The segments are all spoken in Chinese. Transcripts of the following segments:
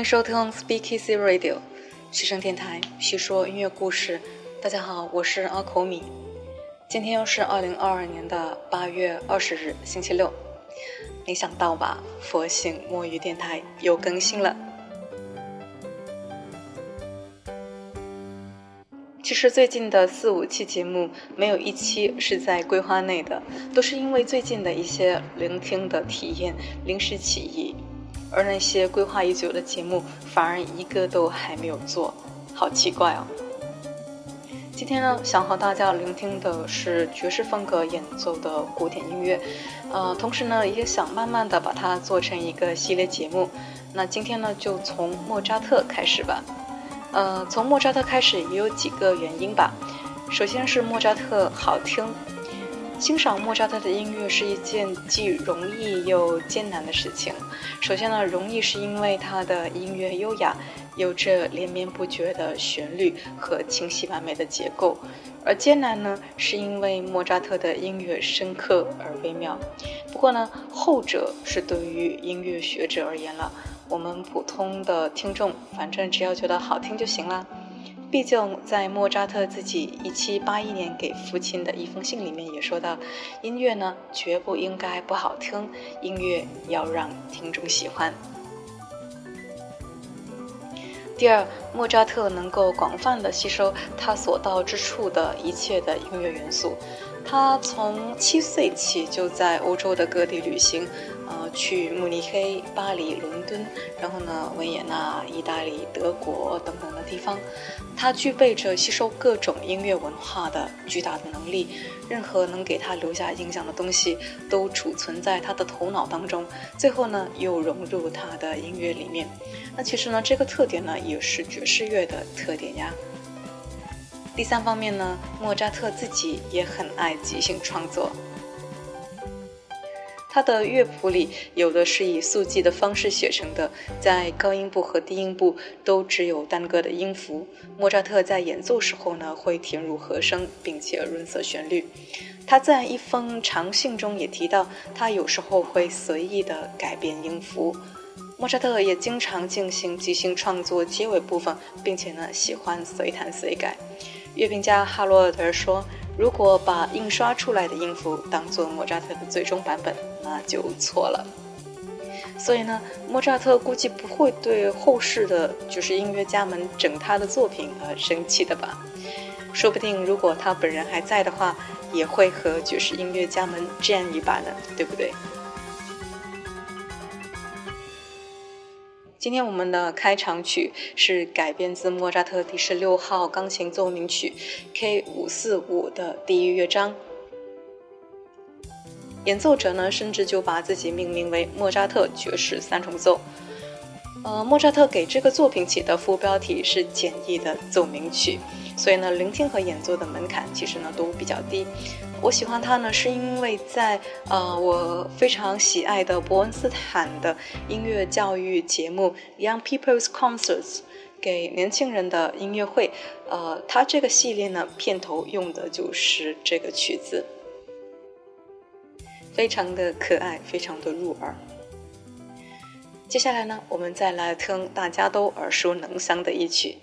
欢迎收听 Speakeasy Radio，西声电台，叙说音乐故事。大家好，我是阿口米。今天又是二零二二年的八月二十日，星期六。没想到吧，佛性摸鱼电台又更新了。其实最近的四五期节目，没有一期是在规划内的，都是因为最近的一些聆听的体验临时起意。而那些规划已久的节目，反而一个都还没有做，好奇怪哦。今天呢，想和大家聆听的是爵士风格演奏的古典音乐，呃，同时呢，也想慢慢的把它做成一个系列节目。那今天呢，就从莫扎特开始吧。呃，从莫扎特开始也有几个原因吧。首先是莫扎特好听。欣赏莫扎特的音乐是一件既容易又艰难的事情。首先呢，容易是因为他的音乐优雅，有着连绵不绝的旋律和清晰完美的结构；而艰难呢，是因为莫扎特的音乐深刻而微妙。不过呢，后者是对于音乐学者而言了，我们普通的听众，反正只要觉得好听就行了。毕竟，在莫扎特自己一七八一年给父亲的一封信里面也说到，音乐呢绝不应该不好听，音乐要让听众喜欢。第二，莫扎特能够广泛的吸收他所到之处的一切的音乐元素，他从七岁起就在欧洲的各地旅行。去慕尼黑、巴黎、伦敦，然后呢，维也纳、意大利、德国等等的地方，他具备着吸收各种音乐文化的巨大的能力。任何能给他留下印象的东西，都储存在他的头脑当中，最后呢，又融入他的音乐里面。那其实呢，这个特点呢，也是爵士乐的特点呀。第三方面呢，莫扎特自己也很爱即兴创作。他的乐谱里有的是以速记的方式写成的，在高音部和低音部都只有单个的音符。莫扎特在演奏时候呢，会填入和声，并且润色旋律。他在一封长信中也提到，他有时候会随意的改变音符。莫扎特也经常进行即兴创作结尾部分，并且呢，喜欢随弹随改。乐评家哈罗尔德说。如果把印刷出来的音符当做莫扎特的最终版本，那就错了。所以呢，莫扎特估计不会对后世的就是音乐家们整他的作品而生气的吧？说不定如果他本人还在的话，也会和爵士音乐家们战一把呢，对不对？今天我们的开场曲是改编自莫扎特第十六号钢琴奏鸣曲 K 五四五的第一乐章。演奏者呢，甚至就把自己命名为莫扎特爵士三重奏。呃，莫扎特给这个作品起的副标题是简易的奏鸣曲，所以呢，聆听和演奏的门槛其实呢都比较低。我喜欢它呢，是因为在呃我非常喜爱的伯恩斯坦的音乐教育节目《Young People's Concerts》给年轻人的音乐会，呃，它这个系列呢，片头用的就是这个曲子，非常的可爱，非常的入耳。接下来呢，我们再来听大家都耳熟能详的一曲。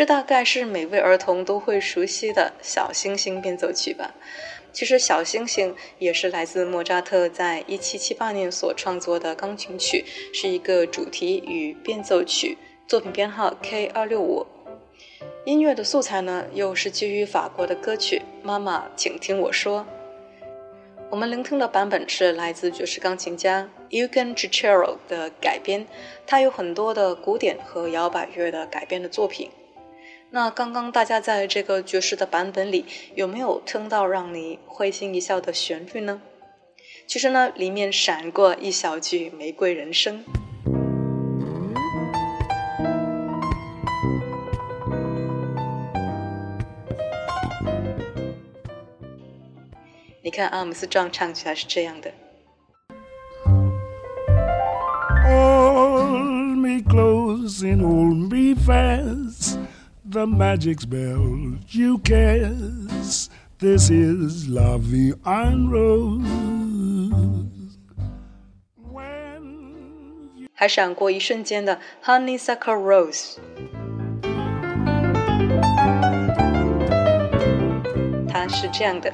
这大概是每位儿童都会熟悉的小星星变奏曲吧。其实，小星星也是来自莫扎特在一七七八年所创作的钢琴曲，是一个主题与变奏曲，作品编号 K 二六五。音乐的素材呢，又是基于法国的歌曲《妈妈，请听我说》。我们聆听的版本是来自爵士钢琴家 Eugen Gichero 的改编，他有很多的古典和摇摆乐的改编的作品。那刚刚大家在这个爵士的版本里有没有听到让你会心一笑的旋律呢？其实呢，里面闪过一小句《玫瑰人生》。你看阿姆斯壮唱起来是这样的。Hold me close and hold me fast. the magic spell you cast. This is La Vie en Rose. 还闪过一瞬间的 Honeysuckle Rose，它是这样的。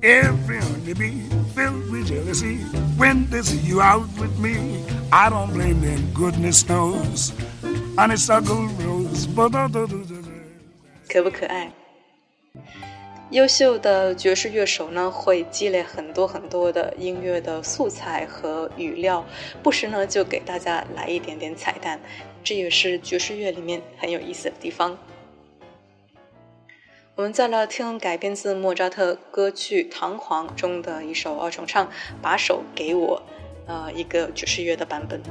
Every honeybee filled with jealousy when they see you out with me. I don't blame them, goodness knows. 可不可爱？优秀的爵士乐手呢，会积累很多很多的音乐的素材和语料，不时呢就给大家来一点点彩蛋，这也是爵士乐里面很有意思的地方。我们再来听改编自莫扎特歌剧《唐璜》中的一首二重唱，《把手给我》，呃，一个爵士乐的版本。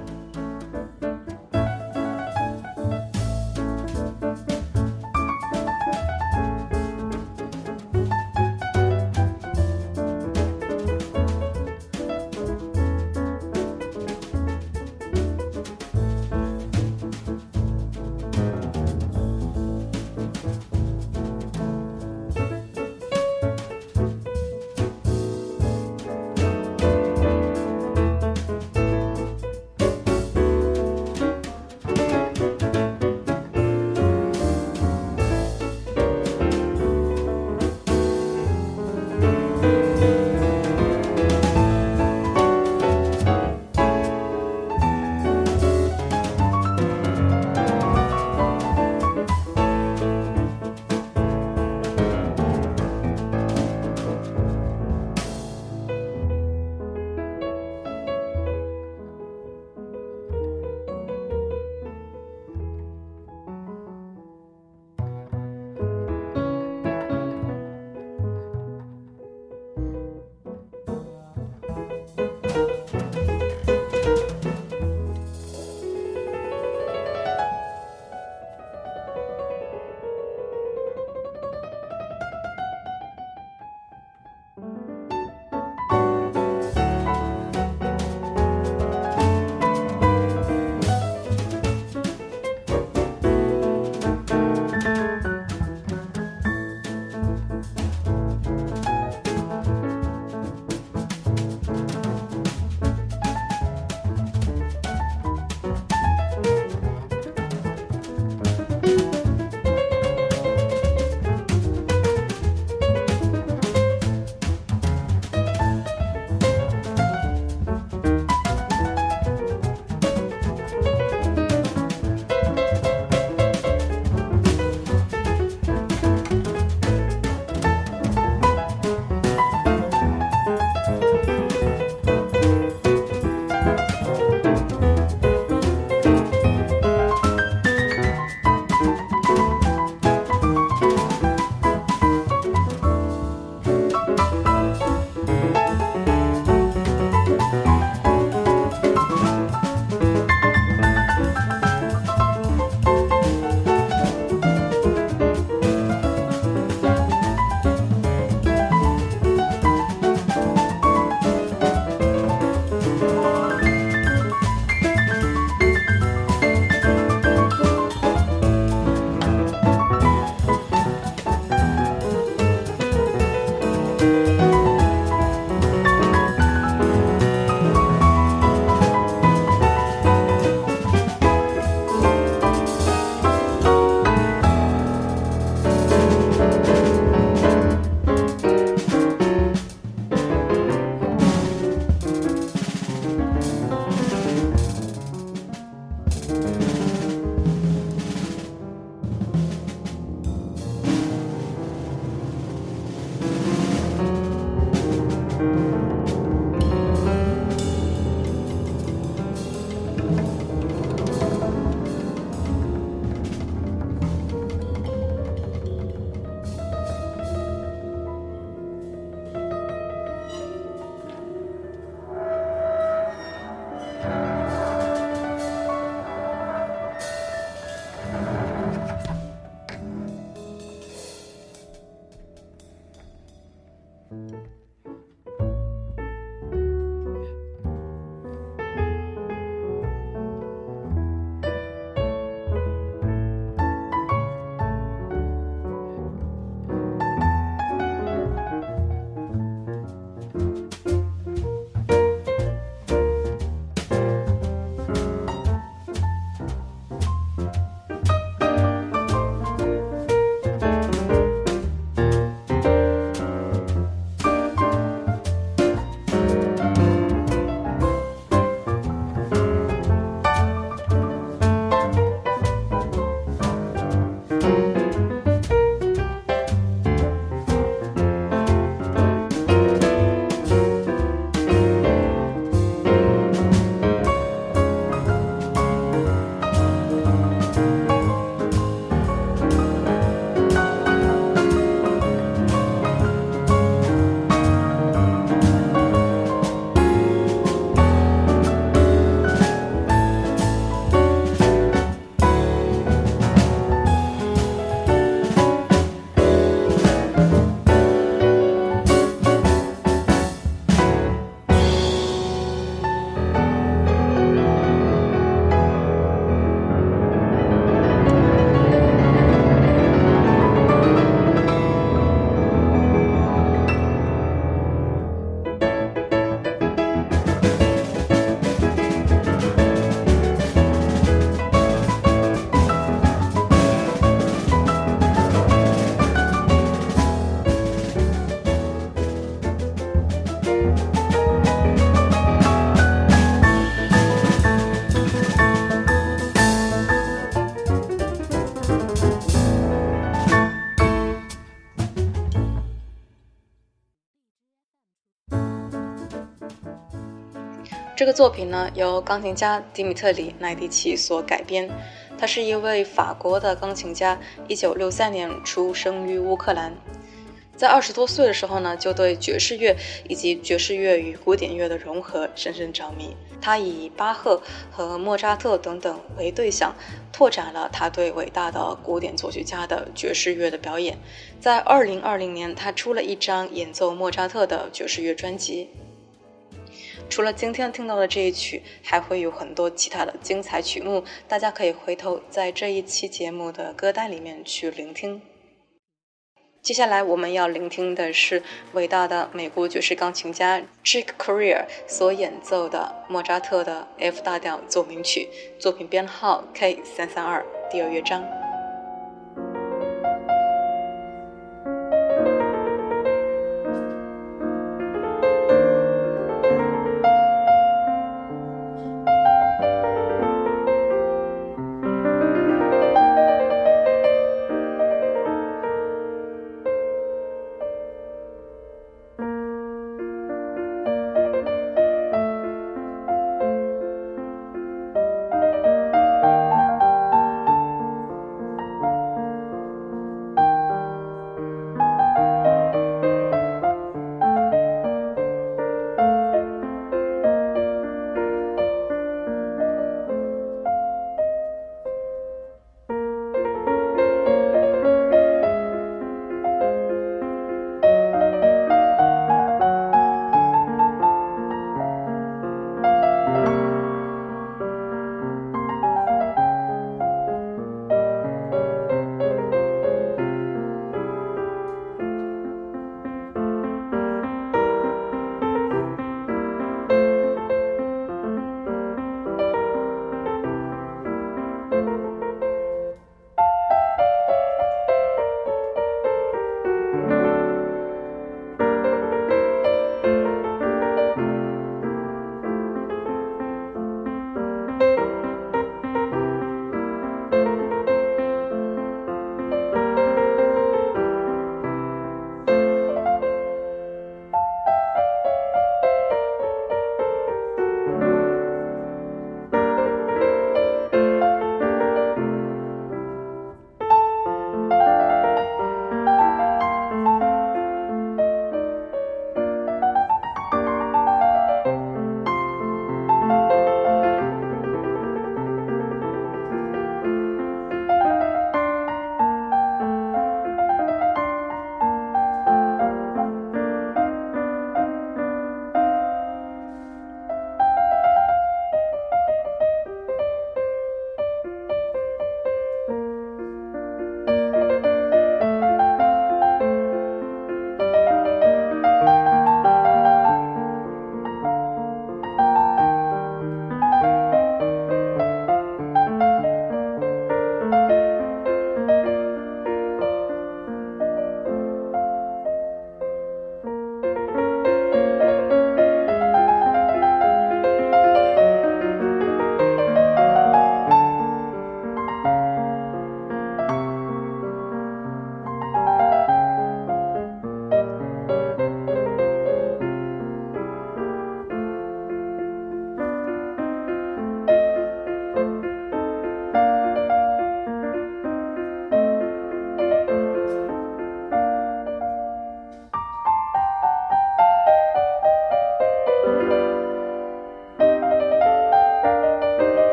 这个作品呢，由钢琴家迪米特里·奈迪奇所改编。他是一位法国的钢琴家，一九六三年出生于乌克兰。在二十多岁的时候呢，就对爵士乐以及爵士乐与古典乐的融合深深着迷。他以巴赫和莫扎特等等为对象，拓展了他对伟大的古典作曲家的爵士乐的表演。在二零二零年，他出了一张演奏莫扎特的爵士乐专辑。除了今天听到的这一曲，还会有很多其他的精彩曲目，大家可以回头在这一期节目的歌单里面去聆听。接下来我们要聆听的是伟大的美国爵士钢琴家 Chick Corea 所演奏的莫扎特的 F 大调奏鸣曲，作品编号 K 三三二，第二乐章。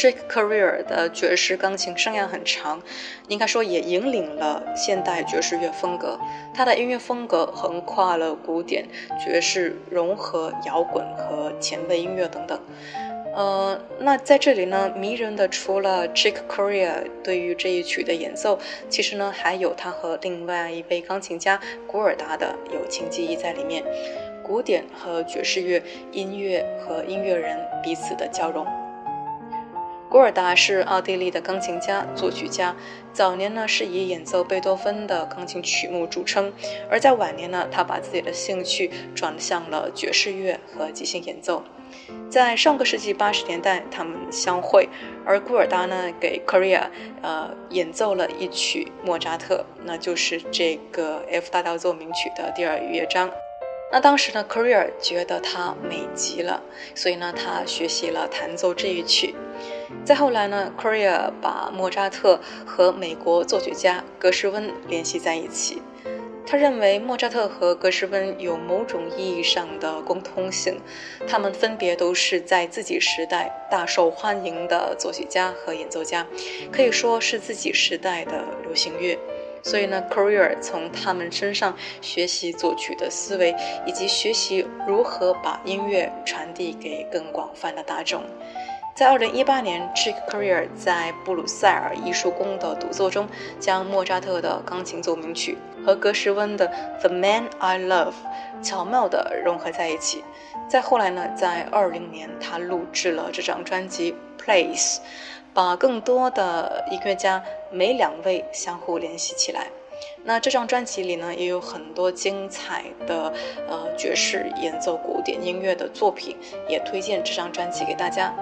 Chick Corea 的爵士钢琴生涯很长，应该说也引领了现代爵士乐风格。他的音乐风格横跨了古典、爵士、融合摇滚和前卫音乐等等。呃，那在这里呢，迷人的除了 Chick Corea 对于这一曲的演奏，其实呢还有他和另外一位钢琴家古尔达的友情记忆在里面。古典和爵士乐音乐和音乐人彼此的交融。古尔达是奥地利的钢琴家、作曲家，早年呢是以演奏贝多芬的钢琴曲目著称，而在晚年呢，他把自己的兴趣转向了爵士乐和即兴演奏。在上个世纪八十年代，他们相会，而古尔达呢给 Korea 呃演奏了一曲莫扎特，那就是这个 F 大调奏鸣曲的第二乐章。那当时呢 c o r e a 觉得它美极了，所以呢，他学习了弹奏这一曲。再后来呢 c o r e a 把莫扎特和美国作曲家格什温联系在一起。他认为莫扎特和格什温有某种意义上的共通性，他们分别都是在自己时代大受欢迎的作曲家和演奏家，可以说是自己时代的流行乐。所以呢 c o r e a 从他们身上学习作曲的思维，以及学习如何把音乐传递给更广泛的大众。在2018年，Chick Corea 在布鲁塞尔艺术宫的独奏中，将莫扎特的钢琴奏鸣曲和格什温的《The Man I Love》巧妙地融合在一起。再后来呢，在20年，他录制了这张专辑《Place》。把更多的音乐家每两位相互联系起来。那这张专辑里呢，也有很多精彩的呃爵士演奏古典音乐的作品，也推荐这张专辑给大家。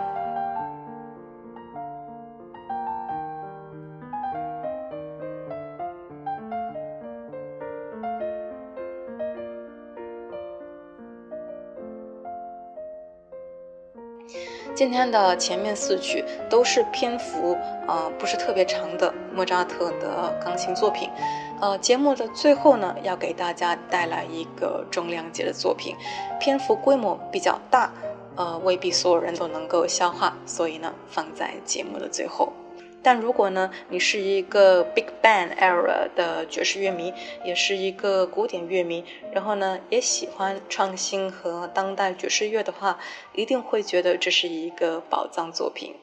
今天的前面四曲都是篇幅呃不是特别长的莫扎特的钢琴作品，呃，节目的最后呢，要给大家带来一个重量级的作品，篇幅规模比较大，呃，未必所有人都能够消化，所以呢，放在节目的最后。但如果呢，你是一个 Big Band era 的爵士乐迷，也是一个古典乐迷，然后呢，也喜欢创新和当代爵士乐的话，一定会觉得这是一个宝藏作品。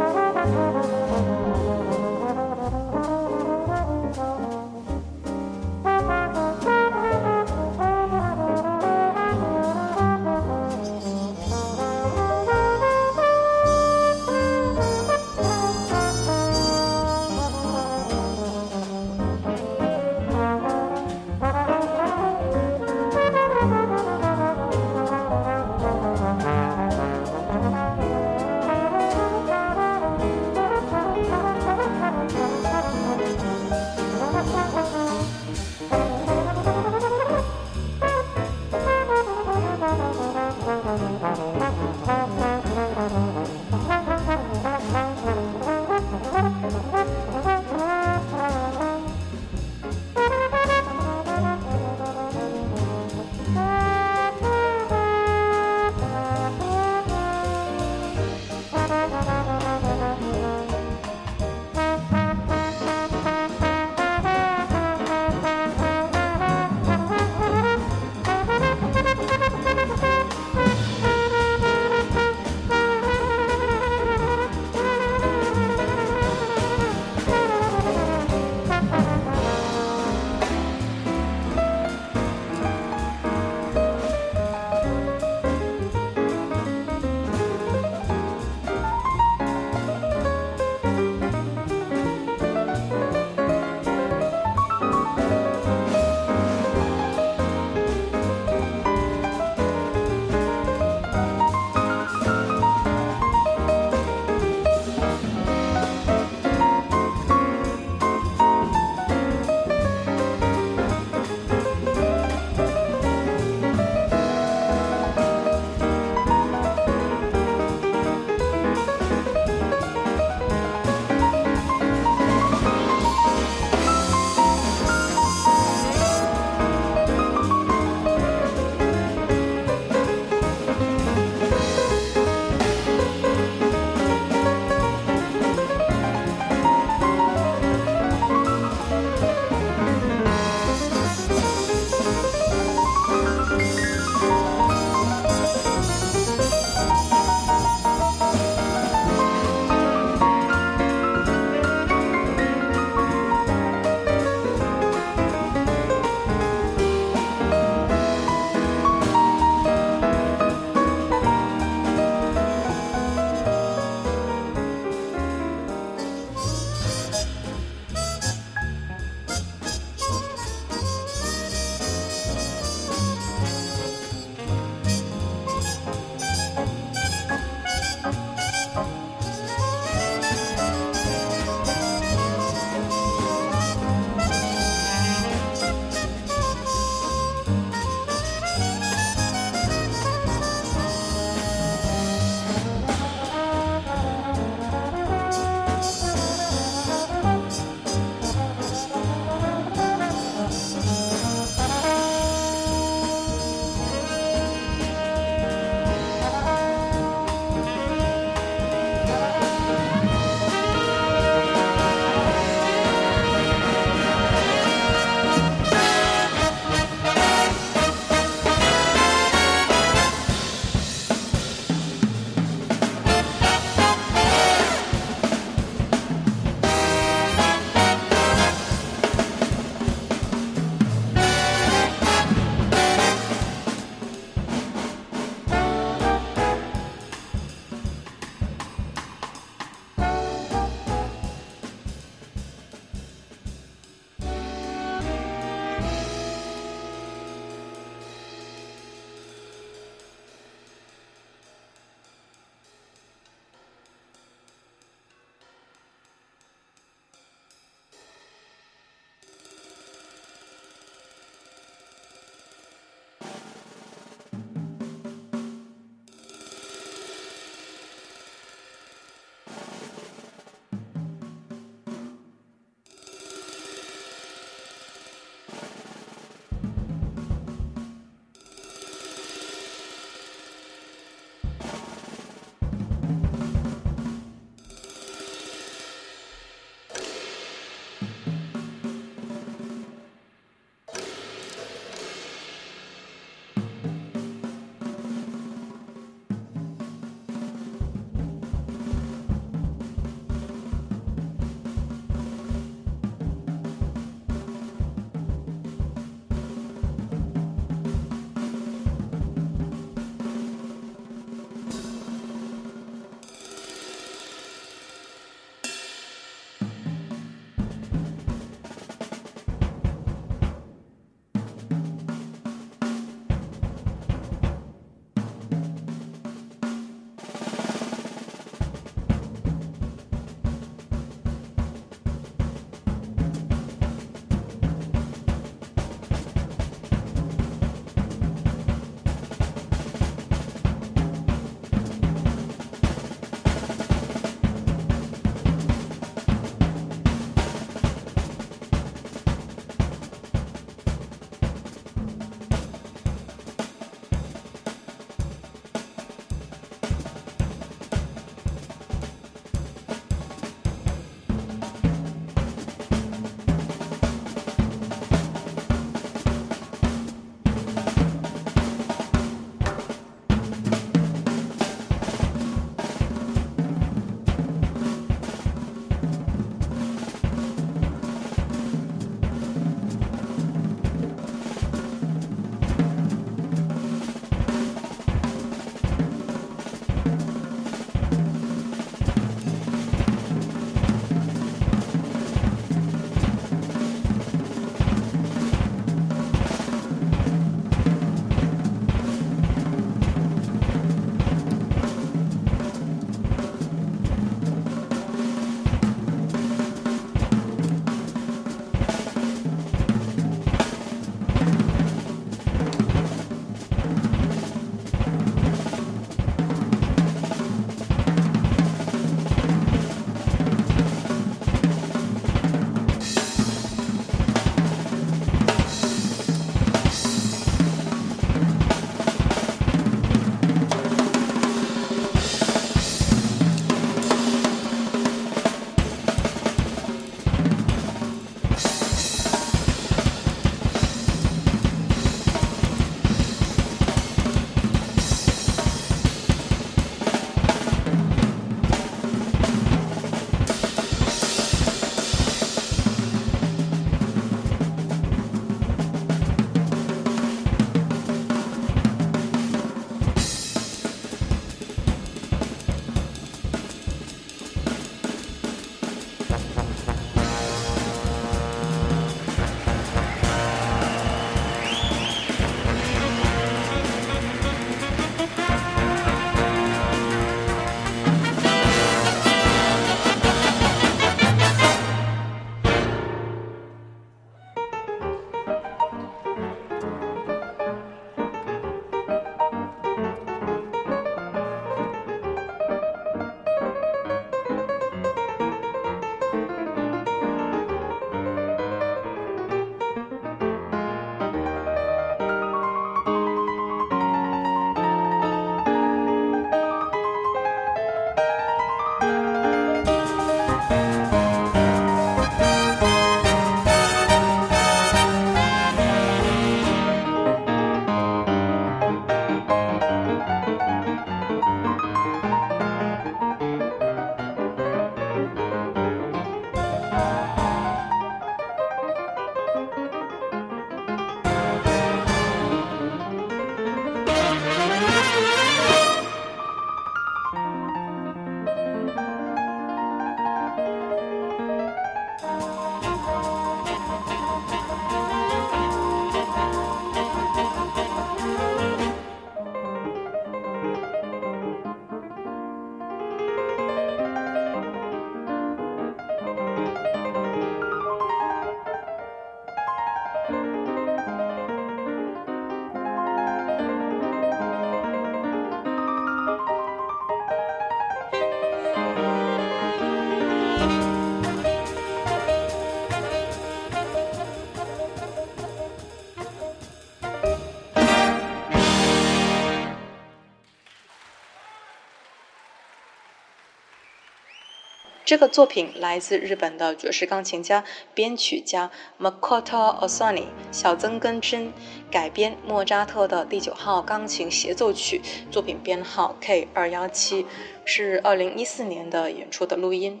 这个作品来自日本的爵士钢琴家、编曲家 Makoto Osoni 小曾根真改编莫扎特的第九号钢琴协奏曲，作品编号 K 二幺七，是二零一四年的演出的录音。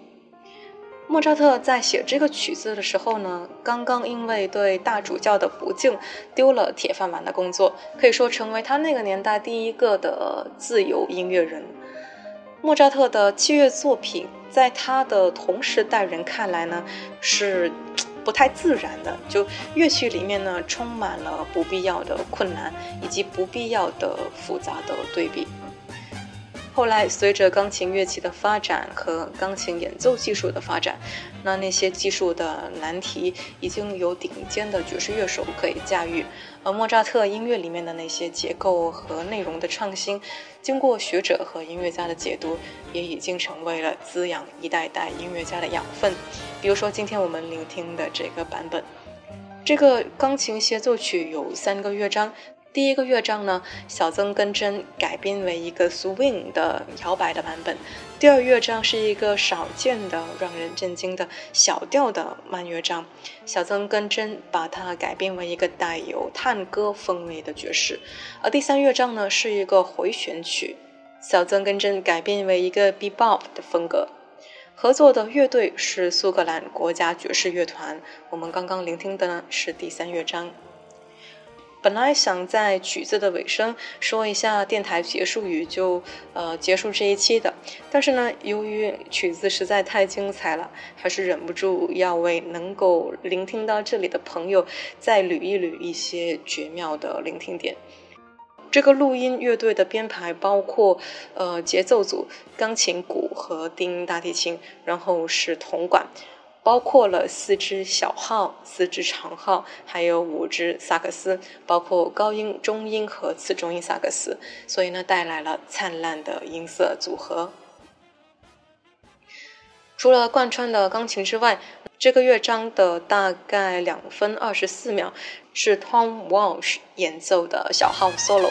莫扎特在写这个曲子的时候呢，刚刚因为对大主教的不敬丢了铁饭碗的工作，可以说成为他那个年代第一个的自由音乐人。莫扎特的器乐作品，在他的同时代人看来呢，是不太自然的。就乐曲里面呢，充满了不必要的困难，以及不必要的复杂的对比。后来，随着钢琴乐器的发展和钢琴演奏技术的发展，那那些技术的难题已经有顶尖的爵士乐手可以驾驭。而莫扎特音乐里面的那些结构和内容的创新，经过学者和音乐家的解读，也已经成为了滋养一代代音乐家的养分。比如说，今天我们聆听的这个版本，这个钢琴协奏曲有三个乐章。第一个乐章呢，小曾根真改编为一个 swing 的摇摆的版本。第二乐章是一个少见的、让人震惊的小调的慢乐章，小曾根真把它改编为一个带有探戈风味的爵士。而第三乐章呢，是一个回旋曲，小曾根真改编为一个 bebop 的风格。合作的乐队是苏格兰国家爵士乐团。我们刚刚聆听的呢是第三乐章。本来想在曲子的尾声说一下电台结束语，就呃结束这一期的。但是呢，由于曲子实在太精彩了，还是忍不住要为能够聆听到这里的朋友再捋一捋一些绝妙的聆听点。这个录音乐队的编排包括呃节奏组、钢琴、鼓和低音大提琴，然后是铜管。包括了四支小号、四支长号，还有五支萨克斯，包括高音、中音和次中音萨克斯，所以呢，带来了灿烂的音色组合。除了贯穿的钢琴之外，这个乐章的大概两分二十四秒是 Tom Walsh 演奏的小号 solo。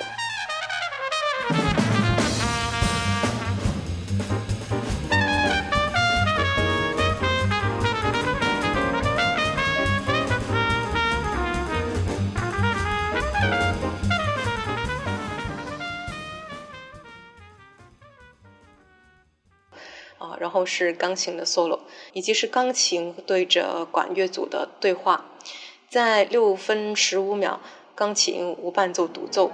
后是钢琴的 solo，以及是钢琴对着管乐组的对话，在六分十五秒，钢琴无伴奏独奏。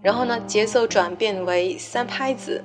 然后呢，节奏转变为三拍子。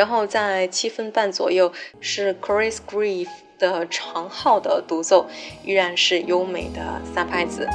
然后在七分半左右是 Chris Grief 的长号的独奏，依然是优美的三拍子。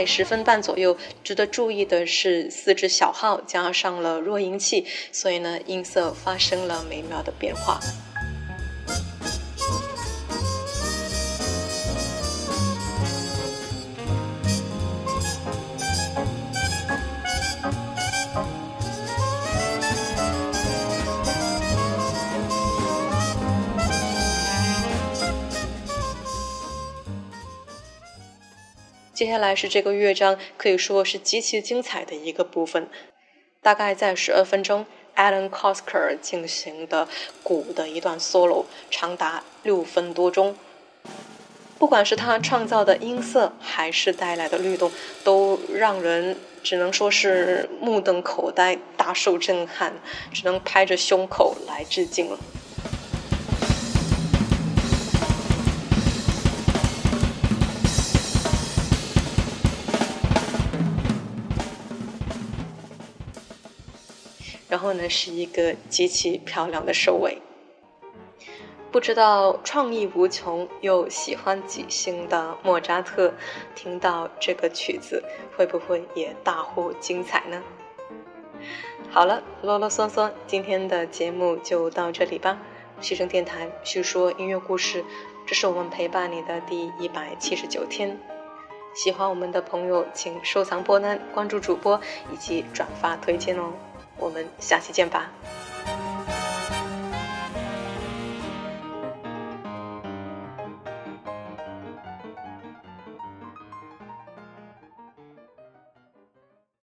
在十分半左右。值得注意的是，四只小号加上了弱音器，所以呢，音色发生了美妙的变化。接下来是这个乐章，可以说是极其精彩的一个部分。大概在十二分钟，Alan Kosker 进行的鼓的一段 solo，长达六分多钟。不管是他创造的音色，还是带来的律动，都让人只能说是目瞪口呆、大受震撼，只能拍着胸口来致敬了。然后呢，是一个极其漂亮的收尾。不知道创意无穷又喜欢即兴的莫扎特，听到这个曲子会不会也大呼精彩呢？好了，啰啰嗦嗦，今天的节目就到这里吧。西声电台叙说音乐故事，这是我们陪伴你的第一百七十九天。喜欢我们的朋友，请收藏波单、关注主播以及转发推荐哦。我们下期见吧。